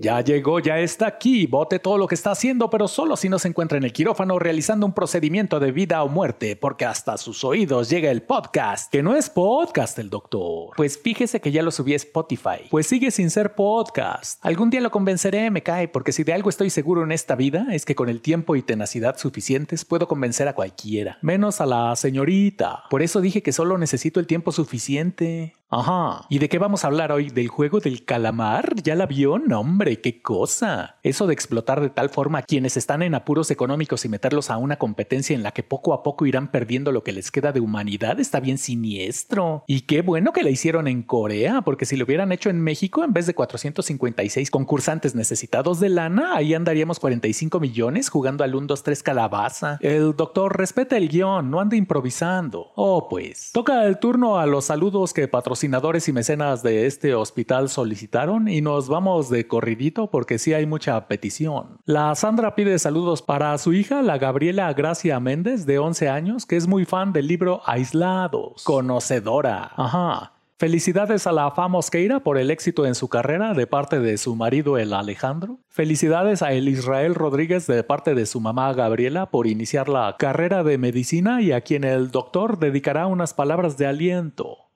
Ya llegó, ya está aquí. Bote todo lo que está haciendo, pero solo si no se encuentra en el quirófano realizando un procedimiento de vida o muerte, porque hasta sus oídos llega el podcast, que no es podcast el doctor. Pues fíjese que ya lo subí a Spotify. Pues sigue sin ser podcast. Algún día lo convenceré, me cae, porque si de algo estoy seguro en esta vida es que con el tiempo y tenacidad suficientes puedo convencer a cualquiera, menos a la señorita. Por eso dije que solo necesito el tiempo suficiente. Ajá. ¿Y de qué vamos a hablar hoy? ¿Del juego del calamar? ¿Ya la vio? No, hombre, qué cosa. Eso de explotar de tal forma a quienes están en apuros económicos y meterlos a una competencia en la que poco a poco irán perdiendo lo que les queda de humanidad está bien siniestro. Y qué bueno que la hicieron en Corea, porque si lo hubieran hecho en México, en vez de 456 concursantes necesitados de lana, ahí andaríamos 45 millones jugando al 1, 2, 3 calabaza. El doctor respeta el guion, no anda improvisando. Oh, pues. Toca el turno a los saludos que patrocinan y mecenas de este hospital solicitaron y nos vamos de corridito porque sí hay mucha petición. La Sandra pide saludos para su hija, la Gabriela Gracia Méndez, de 11 años, que es muy fan del libro Aislados. Conocedora. Ajá. Felicidades a la Fa Mosqueira por el éxito en su carrera de parte de su marido el Alejandro. Felicidades a el Israel Rodríguez de parte de su mamá Gabriela por iniciar la carrera de medicina y a quien el doctor dedicará unas palabras de aliento.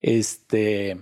Este.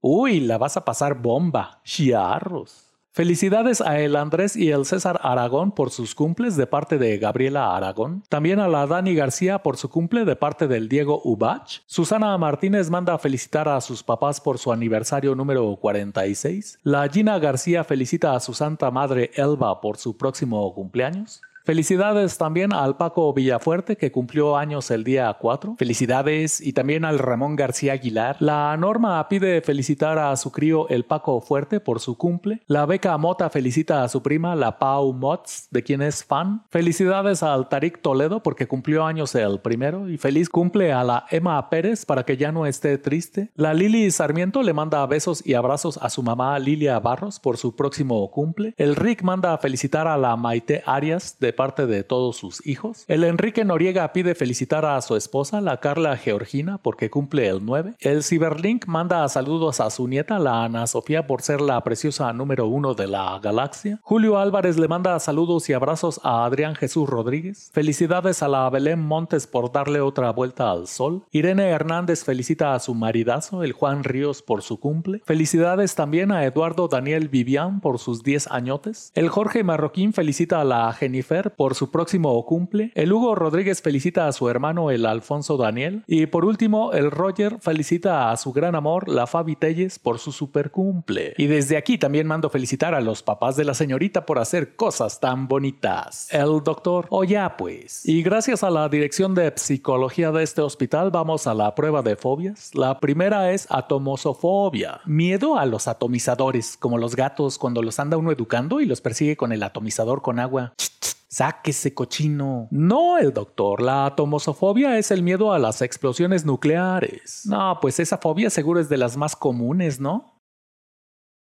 Uy, la vas a pasar bomba. Chiarros. Felicidades a el Andrés y el César Aragón por sus cumples de parte de Gabriela Aragón. También a la Dani García por su cumple de parte del Diego Ubach. Susana Martínez manda a felicitar a sus papás por su aniversario número 46. La Gina García felicita a su santa madre Elba por su próximo cumpleaños. Felicidades también al Paco Villafuerte que cumplió años el día 4. Felicidades y también al Ramón García Aguilar. La Norma pide felicitar a su crío el Paco Fuerte por su cumple. La Beca Mota felicita a su prima la Pau Mots de quien es fan. Felicidades al Tarik Toledo porque cumplió años el primero y feliz cumple a la Emma Pérez para que ya no esté triste. La Lili Sarmiento le manda besos y abrazos a su mamá Lilia Barros por su próximo cumple. El Rick manda felicitar a la Maite Arias de parte de todos sus hijos. El Enrique Noriega pide felicitar a su esposa, la Carla Georgina, porque cumple el 9. El Cyberlink manda saludos a su nieta, la Ana Sofía, por ser la preciosa número uno de la galaxia. Julio Álvarez le manda saludos y abrazos a Adrián Jesús Rodríguez. Felicidades a la Belén Montes por darle otra vuelta al sol. Irene Hernández felicita a su maridazo, el Juan Ríos, por su cumple. Felicidades también a Eduardo Daniel Vivian por sus 10 añotes. El Jorge Marroquín felicita a la Jennifer por su próximo cumple. El Hugo Rodríguez felicita a su hermano el Alfonso Daniel. Y por último, el Roger felicita a su gran amor, la Fabi Telles, por su super cumple. Y desde aquí también mando felicitar a los papás de la señorita por hacer cosas tan bonitas. El doctor, o ya pues. Y gracias a la dirección de psicología de este hospital vamos a la prueba de fobias. La primera es atomosofobia, miedo a los atomizadores, como los gatos cuando los anda uno educando y los persigue con el atomizador con agua. Sáquese cochino. No, el doctor. La atomosofobia es el miedo a las explosiones nucleares. No, pues esa fobia seguro es de las más comunes, ¿no?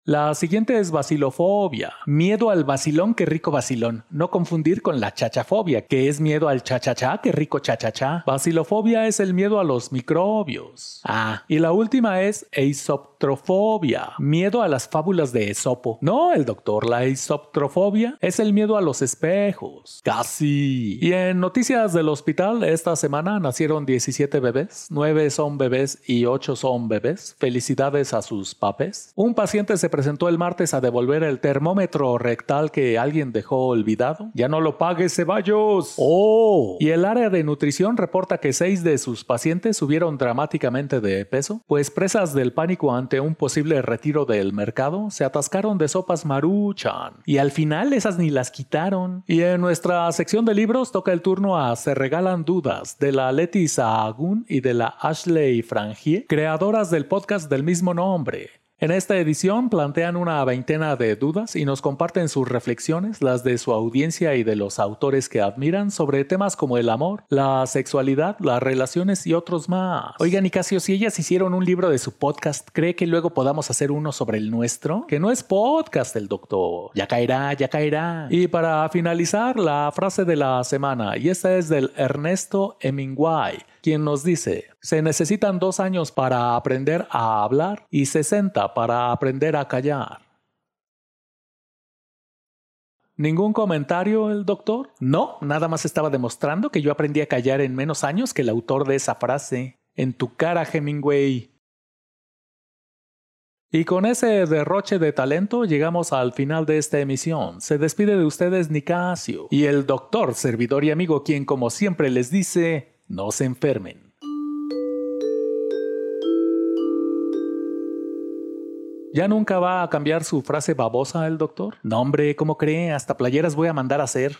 La siguiente es bacilofobia, miedo al vacilón que rico vacilón, no confundir con la chachafobia, que es miedo al chachachá que rico chachachá. Bacilofobia es el miedo a los microbios. Ah, y la última es eisoptrofobia, miedo a las fábulas de Esopo. No, el doctor, la eisoptrofobia es el miedo a los espejos. Casi. Y en noticias del hospital, esta semana nacieron 17 bebés, 9 son bebés y 8 son bebés. Felicidades a sus papés. Un paciente se presentó el martes a devolver el termómetro rectal que alguien dejó olvidado. Ya no lo pague, Ceballos. Oh. Y el área de nutrición reporta que seis de sus pacientes subieron dramáticamente de peso, pues presas del pánico ante un posible retiro del mercado se atascaron de sopas maruchan. Y al final esas ni las quitaron. Y en nuestra sección de libros toca el turno a Se Regalan Dudas de la Leti Sahagún y de la Ashley Frangier, creadoras del podcast del mismo nombre. En esta edición plantean una veintena de dudas y nos comparten sus reflexiones, las de su audiencia y de los autores que admiran sobre temas como el amor, la sexualidad, las relaciones y otros más. Oigan, Nicasio, si ellas hicieron un libro de su podcast, ¿cree que luego podamos hacer uno sobre el nuestro? Que no es podcast el doctor. Ya caerá, ya caerá. Y para finalizar, la frase de la semana, y esta es del Ernesto Hemingway nos dice, se necesitan dos años para aprender a hablar y 60 para aprender a callar. ¿Ningún comentario el doctor? No, nada más estaba demostrando que yo aprendí a callar en menos años que el autor de esa frase. En tu cara, Hemingway. Y con ese derroche de talento llegamos al final de esta emisión. Se despide de ustedes Nicasio y el doctor, servidor y amigo, quien como siempre les dice, no se enfermen. ¿Ya nunca va a cambiar su frase babosa el doctor? No, hombre, ¿cómo cree? Hasta playeras voy a mandar a hacer.